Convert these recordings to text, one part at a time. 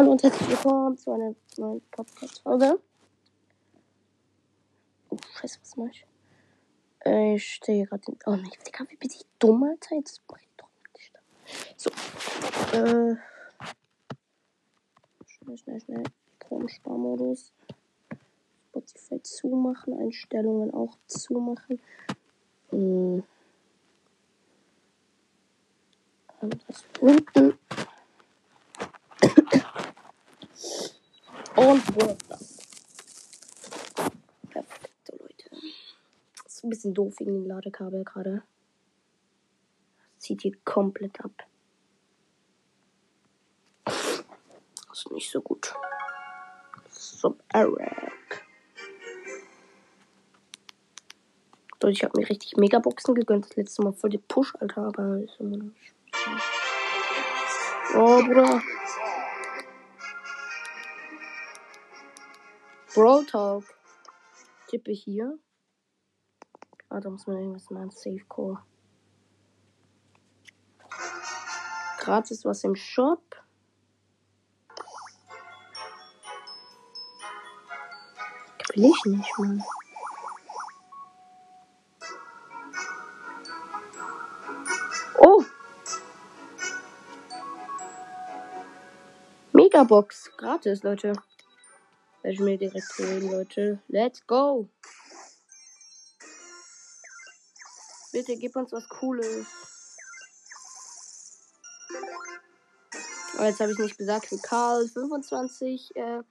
Hallo und herzlich willkommen zu einer neuen Podcast-Folge. Oh, scheiße, was mach ich? Äh, ich stehe gerade in. Oh nein, Digga, wie bin ich dumm, Alter? Jetzt bringt doch nicht. So. Äh. Schnell, schnell, schnell. Stromsparmodus. Spotify zumachen. Einstellungen auch zumachen. Hm. Das unten. Und Workers. Perfekt, so Leute. Ist ein bisschen doof wegen dem Ladekabel gerade. Zieht hier komplett ab. Ist nicht so gut. Sub Eric. Leute, ich habe mir richtig Megaboxen gegönnt. Das letzte Mal voll die Push, Alter, aber ist immer noch nicht. Oh, Bruder. Brawl Talk. Tippe hier. Ah, da muss man irgendwas machen. Safe Call. Gratis was im Shop. Will ich nicht, Mann. Oh! Megabox. Gratis, Leute. Werde ich mir direkt holen, Leute. Let's go! Bitte gib uns was Cooles. Aber jetzt habe ich nicht gesagt. Für Karl 25 äh,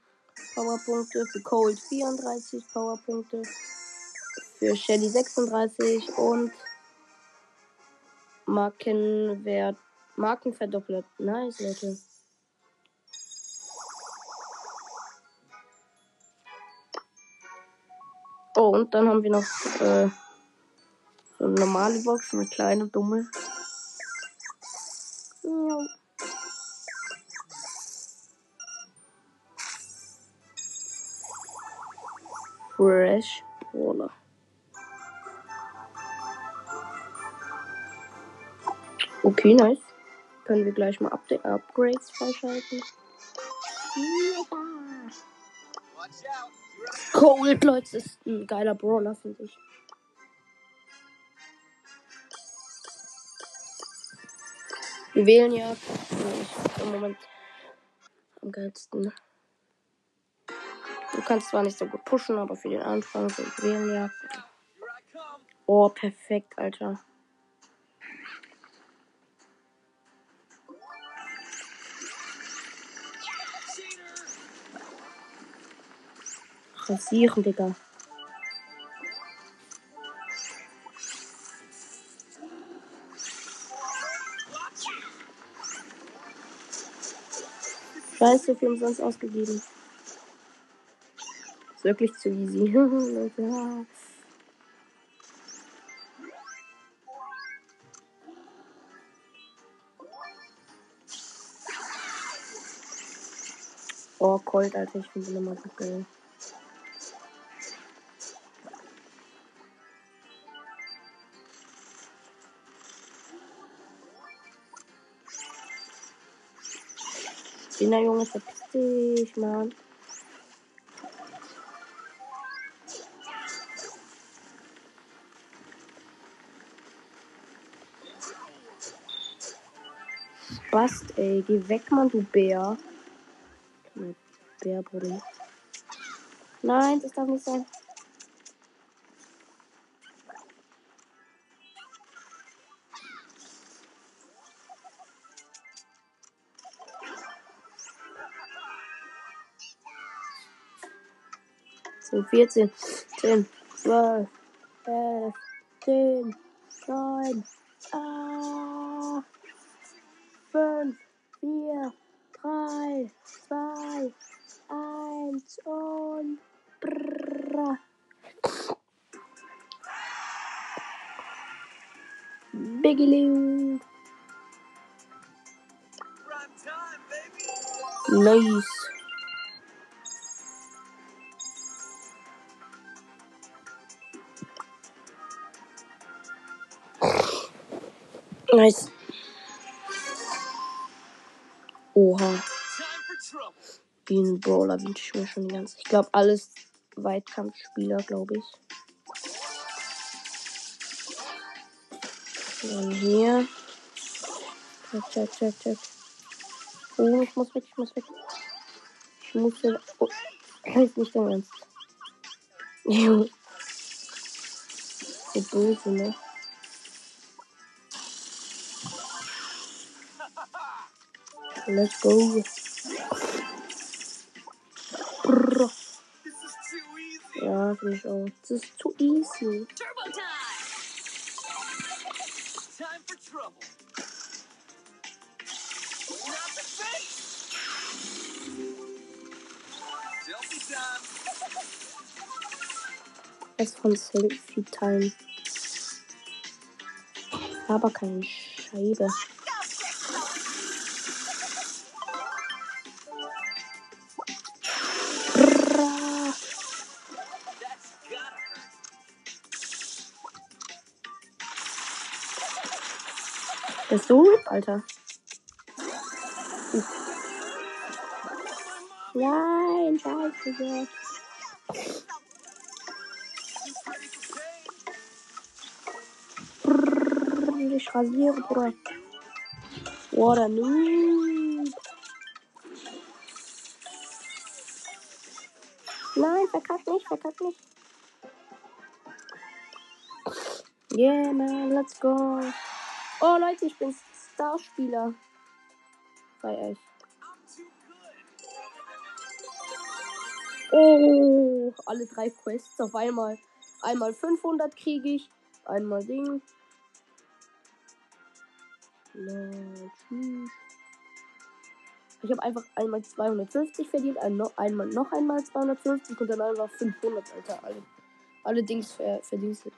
Powerpunkte. Für Cold 34 Powerpunkte. Für Shelly 36 und Markenwert. Marken verdoppelt. Nice, Leute. Und dann haben wir noch äh, so eine normale Box, eine kleine, dumme. Ja. Fresh Brawler. Okay, nice. Können wir gleich mal Update Upgrades freischalten. Ja. Cold, Leute, ist ein geiler Brawler, finde ich. Wir wählen ja ich im Moment am geilsten. Du kannst zwar nicht so gut pushen, aber für den Anfang so wählen ja. Oh, perfekt, Alter. Rasieren, Digga. Scheiße, viel umsonst ausgegeben. Ist wirklich zu easy. Leute. Oh, Colt, Alter, ich finde immer so geil. Kinder, Junge, verpiss dich, Mann. Bast, ey. Geh weg, Mann, du Bär. Bär. Nein, das darf nicht sein. 14, 10, 12, 11, 10, 9, 8, 5, 4, 3, 2, 1 und brrrr. Biggie Nice. Nice. Oha. Den Brawler wünsche ich mir schon die ganze. Ich glaube, alles Weitkampfspieler, glaube ich. Dann hier. Check, check, check, check. Oh, ich muss weg, ich muss weg. Ich muss hier. Oh, ist nicht dein Ernst. so böse, ne? Let's go. Brrr. Ja, finde ich auch. Das ist zu easy. Es von Selfie Time. Aber keine Scheibe. Das ist so RIP, Alter. Nein, scheiße. Gott. Ich rasiere, Bruder. What a noob. Nein, verkackt nicht, verkackt nicht. Yeah, man, let's go. Oh, Leute, ich bin Starspieler. Bei euch. Oh, alle drei Quests auf einmal. Einmal 500 kriege ich. Einmal Ding. Ich habe einfach einmal 250 verdient, einmal noch einmal 250 und dann einfach 500, Alter. Alle, alle Dings ver, verdienstet.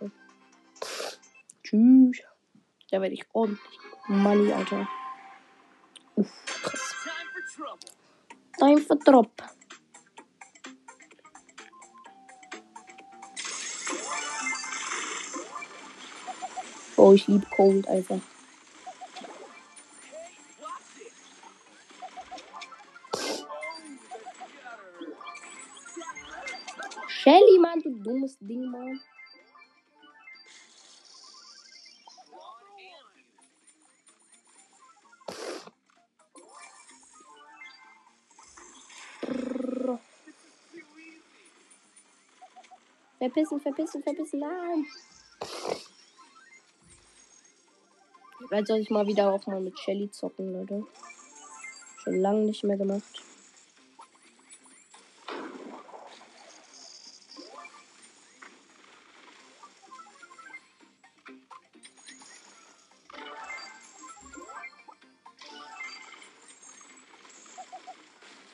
Tschüss. Da werde ich ordentlich Money, Alter. Uff, krass. Time for Drop. Oh, ich liebe Cold. Oh, Shelly, Mann, du dummes Ding, Mann. Verpissen, verpissen, verpissen, nein. Vielleicht soll ich mal wieder auch mal mit Shelly zocken, Leute. Schon lange nicht mehr gemacht.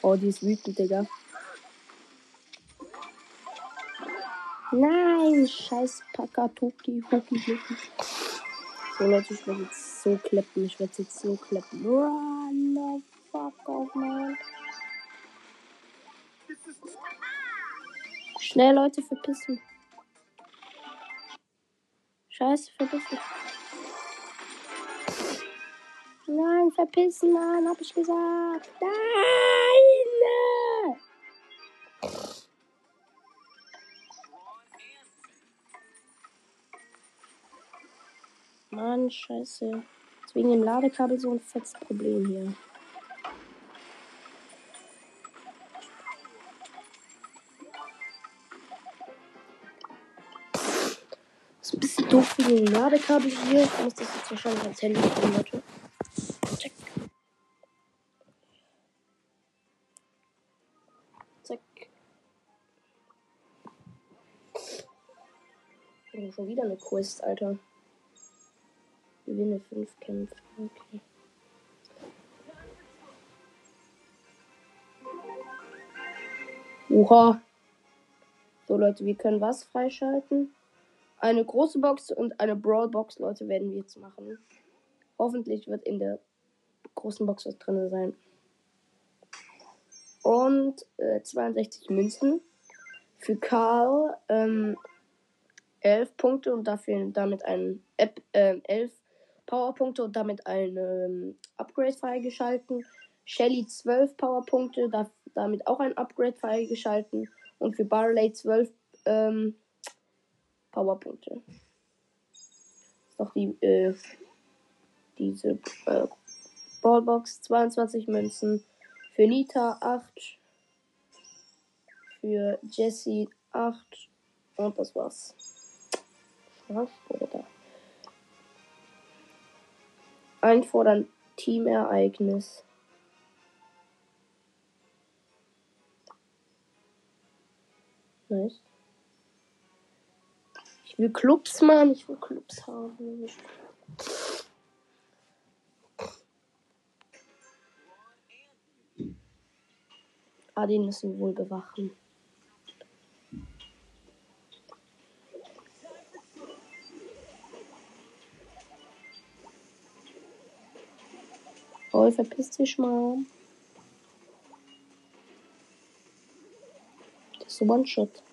Oh, die ist wütend, Digga. Nein, scheiß Pakatoki, Hoki, Hoki. So, Leute, ich werde jetzt so kleppen. Ich werde jetzt so kleppen. Run the fuck off, man. Schnell, Leute, verpissen. Scheiße, verpissen. Nein, verpissen, Mann, hab ich gesagt. Nein! Scheiße. Ist wegen dem Ladekabel so ein fettes Problem hier. Ist ein bisschen doof wegen dem Ladekabel hier. Ich muss das jetzt wahrscheinlich ans Handy tun, Leute. Zack. Schon wieder eine Quest, Alter. Gewinne 5 Kämpfe. Okay. Oha. So, Leute, wir können was freischalten? Eine große Box und eine Brawl Box, Leute, werden wir jetzt machen. Hoffentlich wird in der großen Box was drin sein. Und äh, 62 Münzen. Für Karl ähm, 11 Punkte und dafür damit ein App, ähm, 11 Powerpunkte und damit ein ähm, Upgrade freigeschalten. Shelly 12 Powerpunkte, da, damit auch ein Upgrade freigeschalten. Und für Barley 12 ähm, Powerpunkte. Ist noch die, äh, diese äh, Brawlbox 22 Münzen. Für Nita 8. Für Jessie 8. Und das war's. Was da? Einfordern Teamereignis. Nice. Ich will Clubs, Mann. Ich will Clubs haben. Ah, den müssen wir wohl bewachen. Oh, verpiss dich mal. Das ist One-Shot.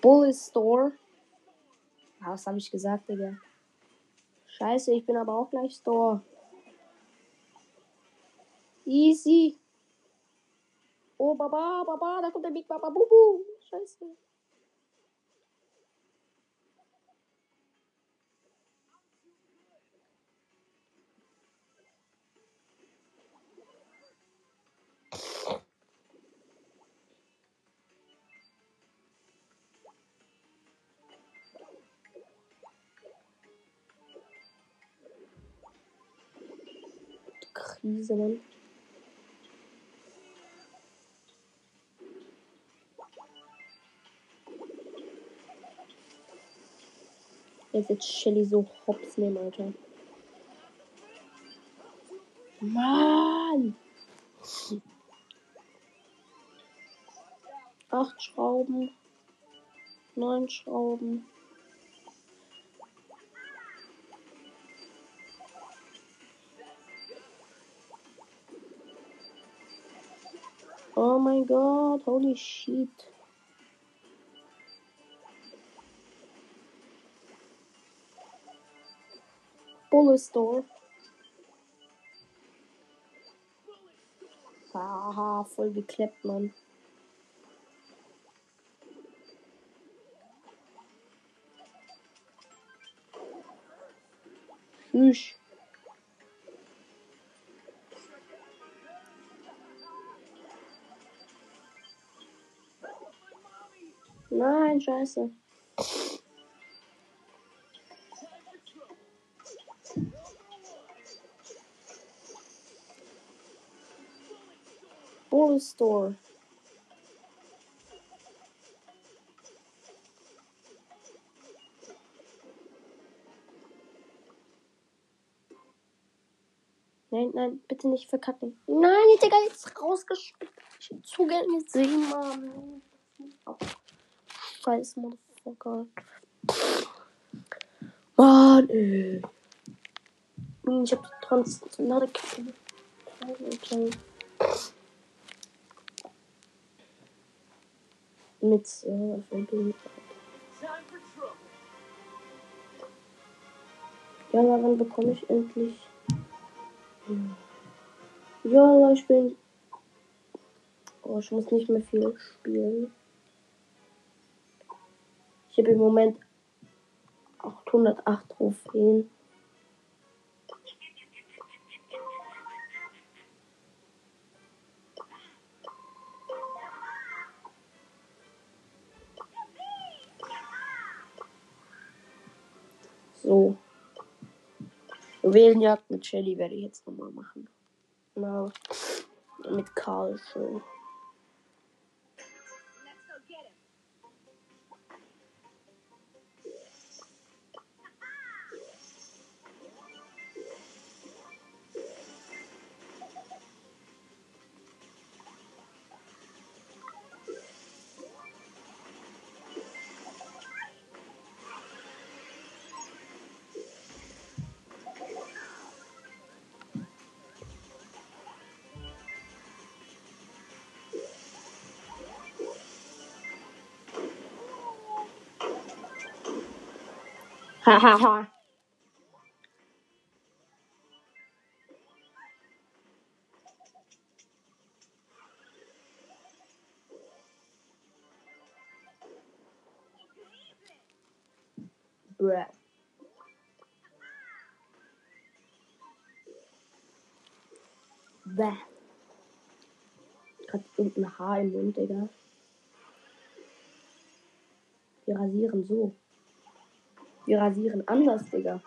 Bully Store. Ah, was habe ich gesagt, Digga? Scheiße, ich bin aber auch gleich Store. Easy. Oh, Baba, Baba, da kommt der Big Baba Bubu. Scheiße. Krise, Mann. Jetzt jetzt Shelly so hops nehmen, Alter. Mann! Acht Schrauben. Neun Schrauben. Holy shit. Bullet Store. Haha, voll gekleppt, Mann. Tschüss. Nein, scheiße. Store. Nein, nein, bitte nicht verkacken. Nein, Digga, jetzt rausgespielt. Ich hab zu gerne gesehen, Mann. Scheiß Motherfucker. Mann, ey. Ich hab die Translade okay. Mit äh. Ja, wann bekomme ich endlich? Ja, ich bin. Oh, ich muss nicht mehr viel spielen. Ich habe im Moment 808 Trophäen. So. Juwelenjagd mit Shelly werde ich jetzt nochmal machen. Na, mit Karl schön. Hahaha. Bruh. Bäh. Hat irgendein Haar im Mund, Digga. Wir rasieren so. Wir rasieren anders, Digga.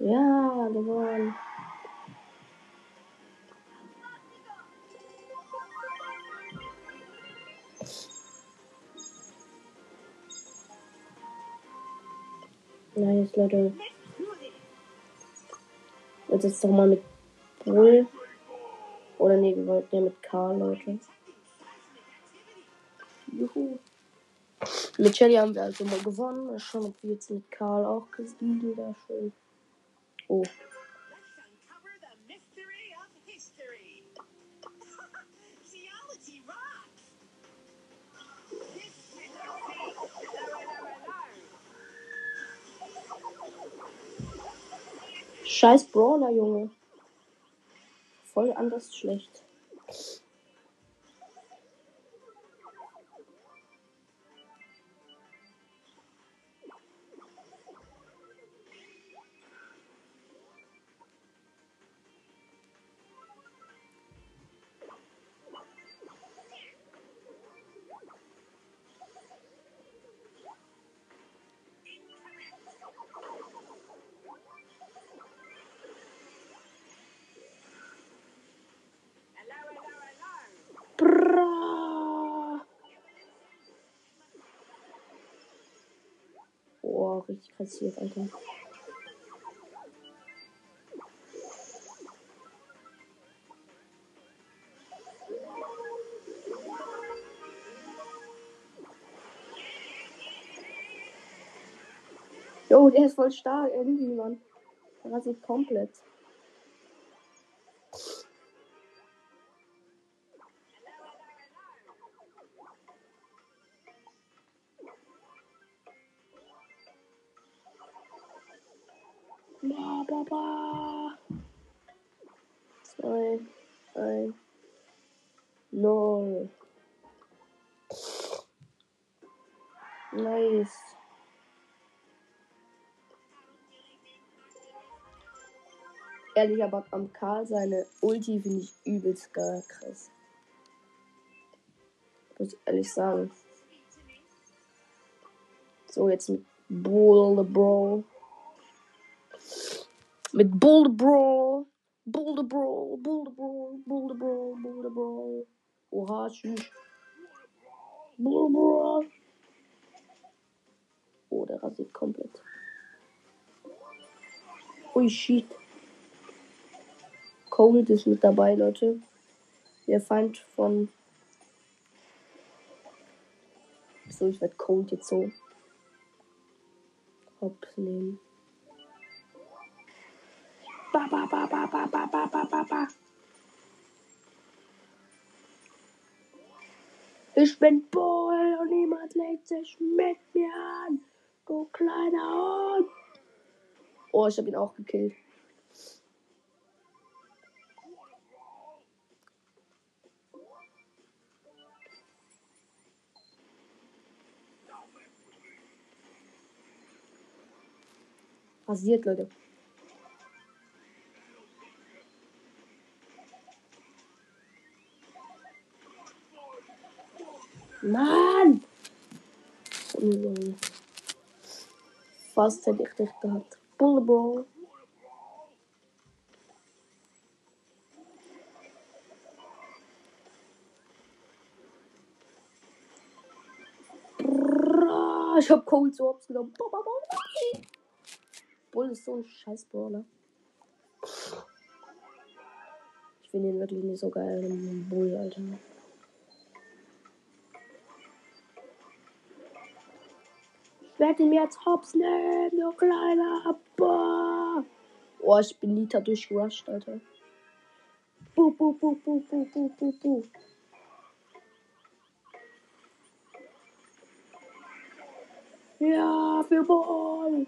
Ja, gewonnen. Nice, Leute. Jetzt ist doch mal mit Bull. Oder nee, wir wollten ja mit Karl, Leute. Juhu. Mit Shelly haben wir also mal gewonnen. Schauen, ob wir jetzt mit Karl auch gesiegen. Da schön. Oh. Scheiß Brawler, Junge. Voll anders schlecht. Boah, richtig kassiert, Alter. Jo, der ist voll stark irgendwie, Mann. Der rasiert komplett. Ehrlich, aber am Karl seine Ulti finde ich übelst geil, krass. Muss ich ehrlich sagen. So, jetzt mit Bull Bro. Mit Bull Bro. Bull Bro. Bull Bro. Bull Bro. Bull Bro. Oha, tschüss. Bull Bro. Oh, der rasiert komplett. Ui, shit. Cold ist mit dabei, Leute. Der Feind von. So, ich werde Cold jetzt so. Hops nehmen. Ba, ba, ba, ba, ba, ba, ba, ba, ba, ba. Ich bin Bull und niemand legt sich mit mir an. Du kleiner Hund. Oh, ich habe ihn auch gekillt. Rasiert, Leute. Mann! Fast hätte ich dich gehabt. Bull Bro. Brrrr, Ich hab Cold hops genommen. Bull ist so ein scheiß Brawler. Ich finde ihn wirklich nicht so geil, Bull, Alter. werd ihn mir jetzt hops nehmen, du kleiner. Boah. Oh, ich bin Nita durchgerusht, Alter. Bu, bu, bu, bu, bu, bu, bu, bu. Ja, für Ball.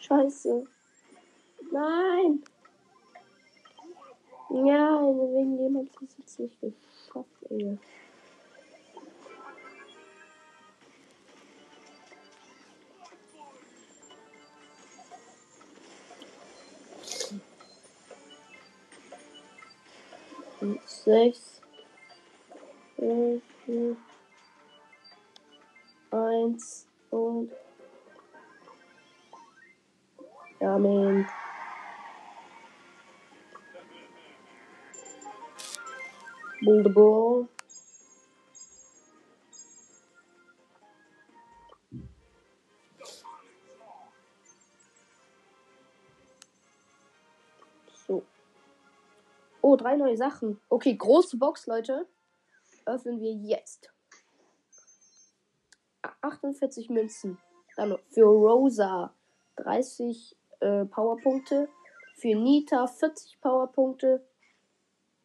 Scheiße. Nein. Ja, wegen dem ich es jetzt nicht geschafft, ey. Sechs. Eins Ja, man. Bull the Brawl. So. Oh, drei neue Sachen. Okay, große Box, Leute. Öffnen wir jetzt. 48 Münzen. Dann für Rosa 30 äh, Powerpunkte. Für Nita 40 Powerpunkte.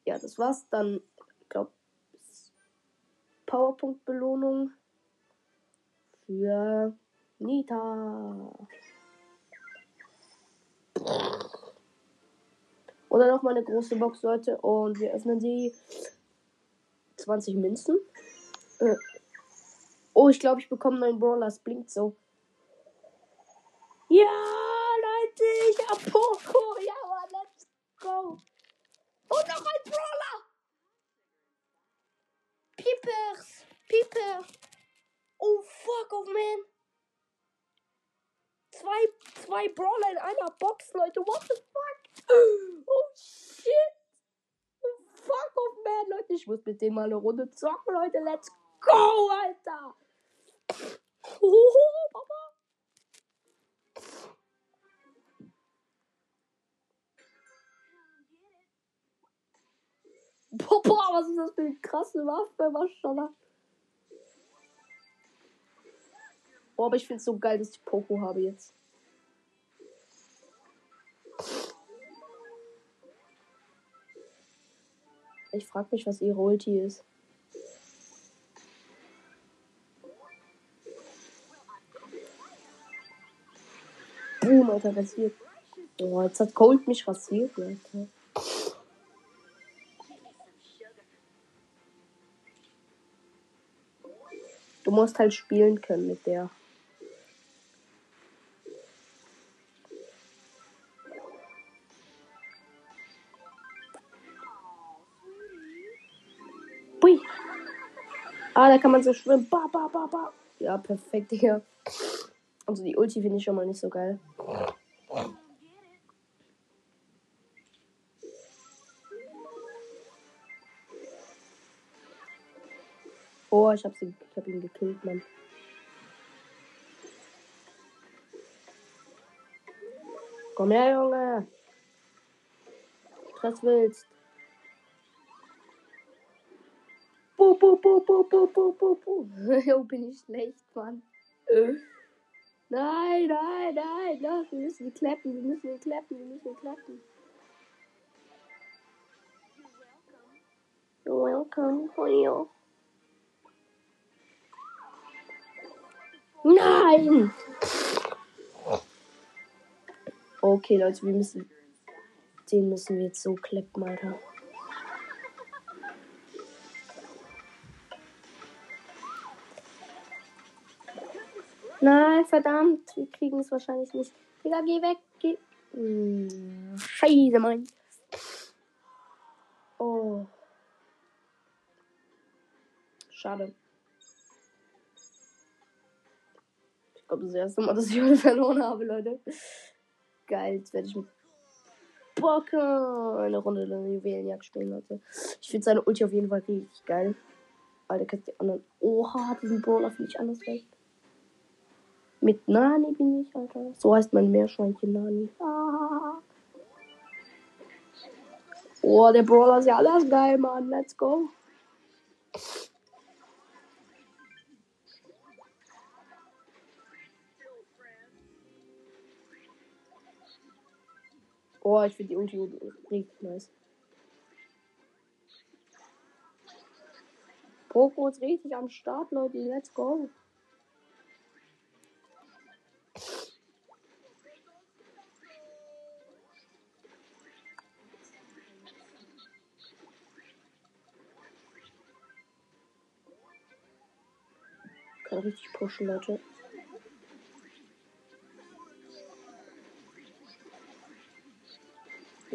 Ja, das war's. Dann, glaube, Powerpunkt-Belohnung für Nita. Oder noch mal eine große Box, Leute. Und wir öffnen sie. 20 Münzen. Äh. Oh, ich glaube, ich bekomme neuen Brawler. Es blinkt so. Ja, Leute, ich hab Poco. Ja, Mann, let's go. Und noch ein Brawler. Piepers. Pieper. Oh, fuck off, man. Zwei, zwei Brawler in einer Box, Leute. What the fuck? Oh, shit. Oh, fuck off, man, Leute. Ich muss mit denen mal eine Runde zocken, Leute. Let's go, Alter. Oh, Papa. Papa, was ist das für eine krasse Waffe, Maschallah. Oh, aber ich finde es so geil, dass ich Poco habe jetzt. Ich frage mich, was ihre Ulti ist. Boom, Alter, rasiert. Oh, jetzt hat Cold mich rasiert, Alter. Musst halt spielen können mit der. Bui. Ah, da kann man so schwimmen. Ba, ba, ba, ba. Ja, perfekt, Digga. Also die Ulti finde ich schon mal nicht so geil. Ich hab, sie, ich hab ihn gekillt, Mann. Komm her, Junge. Was willst? Bu, bu, bu, bu, bu, bu, bu, bu. Jo, bin ich schlecht, Mann. Nein, nein, nein, los, wir müssen klappen, wir müssen klappen, wir müssen klappen. You're welcome, Honey. Nein! Okay, Leute, wir müssen. Den müssen wir jetzt so klappen, Alter. Nein, verdammt. Wir kriegen es wahrscheinlich nicht. Digga, geh weg. Geh. Hm, Scheiße, Mann. Oh. Schade. Glaube, das erste Mal, dass ich heute verloren habe, Leute. Geil, jetzt werde ich mit Bocker eine Runde eine Juwelenjagd spielen, Leute. Ich finde seine Ulti auf jeden Fall richtig geil. Alter, kannst die anderen. Oha, diesen Brawler finde ich anders geil. Mit Nani bin ich, Alter. So heißt mein Meerschweinchen Nani. Ah. Oh, der Brawler ist ja alles geil, Mann. Let's go. Oh, ich finde die Ulti richtig nice. Poco ist richtig am Start, Leute. Let's go. Kann richtig pushen, Leute.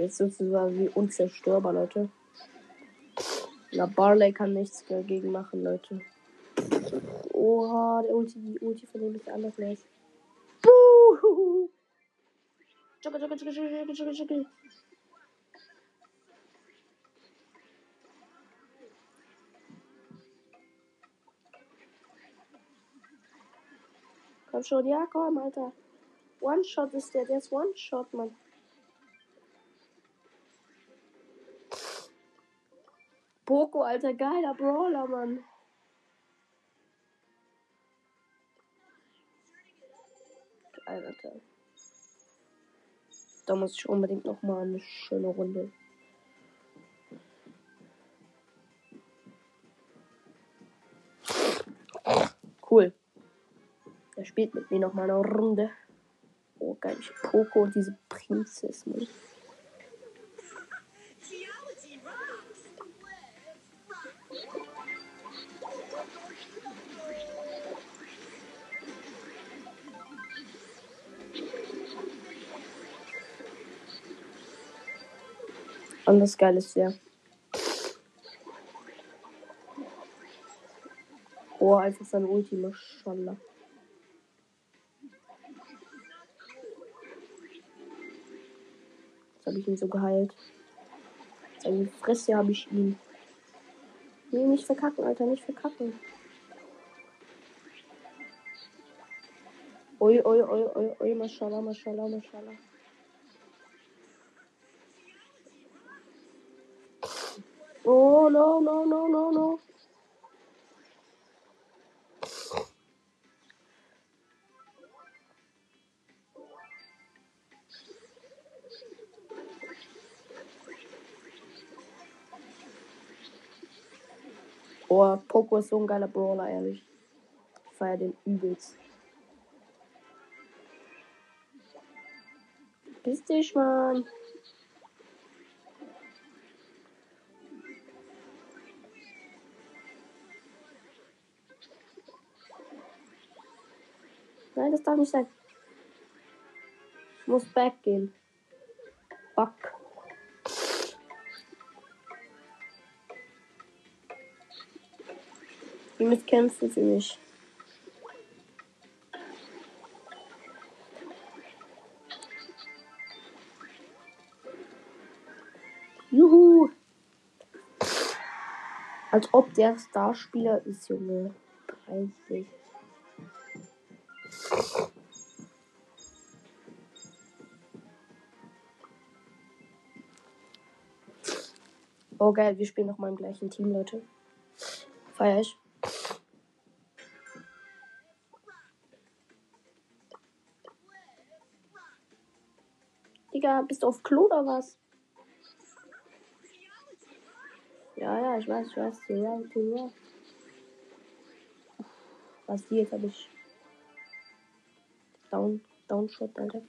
Jetzt sozusagen wie unzerstörbar, Leute. Na, Barley kann nichts dagegen machen, Leute. Oha, der Ulti, die Ulti von dem ist anders. Buh! Jogge, jogge, jogge. Komm schon, ja, komm, Alter. One-Shot ist der, der ist One-Shot, Mann. Poco, alter, geiler Brawler, Mann. Alter. Da muss ich unbedingt noch mal eine schöne Runde. Cool. Er spielt mit mir noch mal eine Runde. Oh, geil. Poco und diese Prinzessin. Anders geil ist der. Oh, einfach sein Ulti, mashallah. Jetzt habe ich ihn so geheilt. Seine Fresse habe ich ihn. Nee, nicht verkacken, Alter, nicht verkacken. Ui, ui, ui, ui, ui, mashallah, mashallah, mashallah. Oh, no, no, no, no, no. Oh, Poco ist so ein geiler Brawler, ehrlich. Ich feier den übelst. Piss dich, Mann. Das darf nicht sein. Ich muss back gehen. Ihr müsst kämpfen für mich. Juhu! Als ob der Starspieler ist, Junge. 30. Oh geil, wir spielen noch mal im gleichen Team, Leute. Feier ich. Digga, bist du auf Klo oder was? Ja, ja, ich weiß, ich weiß. Ja, ja. Was die jetzt habe ich. Down, Downshot, Alter.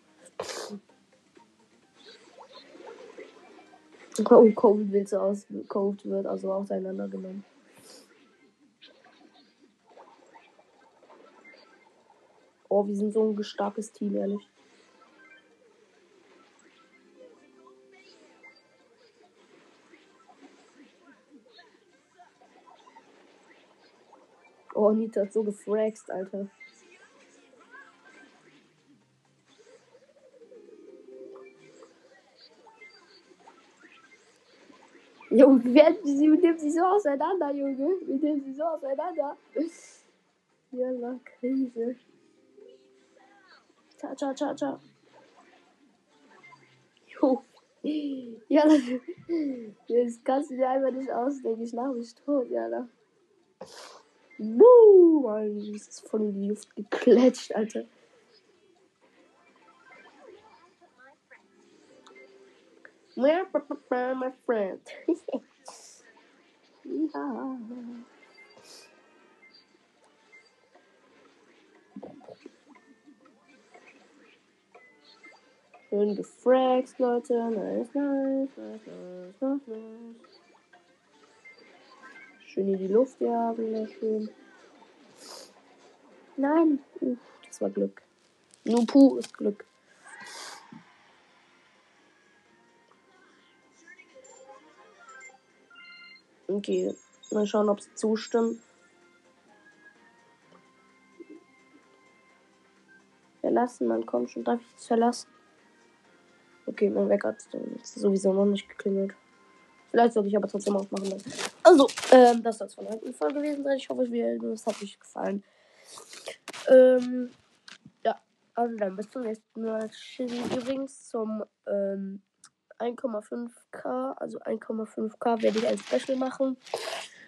Oh, Covid wird so aus. Covid wird also auseinandergenommen. Oh, wir sind so ein starkes Team, ehrlich. Oh, Nita hat so gefraxt, Alter. Junge, wer, sie nimmt sie so auseinander, Junge. Wir nehmen sie so auseinander. Ja, war Krise. Ciao, ciao, ciao, ciao. Jo. Ja, das, kannst du dir einfach nicht ausdenken. Ich lache mich tot, ja. Da. Buh, Mann, das ist voll in die Luft geklatscht, Alter. My friend. ja. Schön gefraxt, Leute. Nice, nice, nice, nice, nice, nice. Schön in die Luft jagen, ja, schön. Nein. Uh, das war Glück. Nur pures Glück. Okay, mal schauen, ob sie zustimmen. Verlassen, man kommt schon. Darf ich es verlassen? Okay, mein Wecker hat sowieso noch nicht geklingelt. Vielleicht sollte ich aber trotzdem aufmachen. Dann. Also, ähm, das soll es von heutigen Folge gewesen sein. Ich hoffe, es hat euch gefallen. Ähm, ja, also dann bis zum nächsten Mal. Tschüssi. Übrigens zum ähm, 1,5k, also 1,5k werde ich ein Special machen.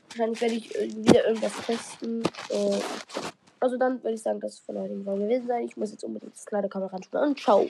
Wahrscheinlich werde ich äh, wieder irgendwas testen. Äh, also dann würde ich sagen, das ist von heutigen Folge gewesen sein. Ich muss jetzt unbedingt das Kleiderkamera anschauen. Und ciao.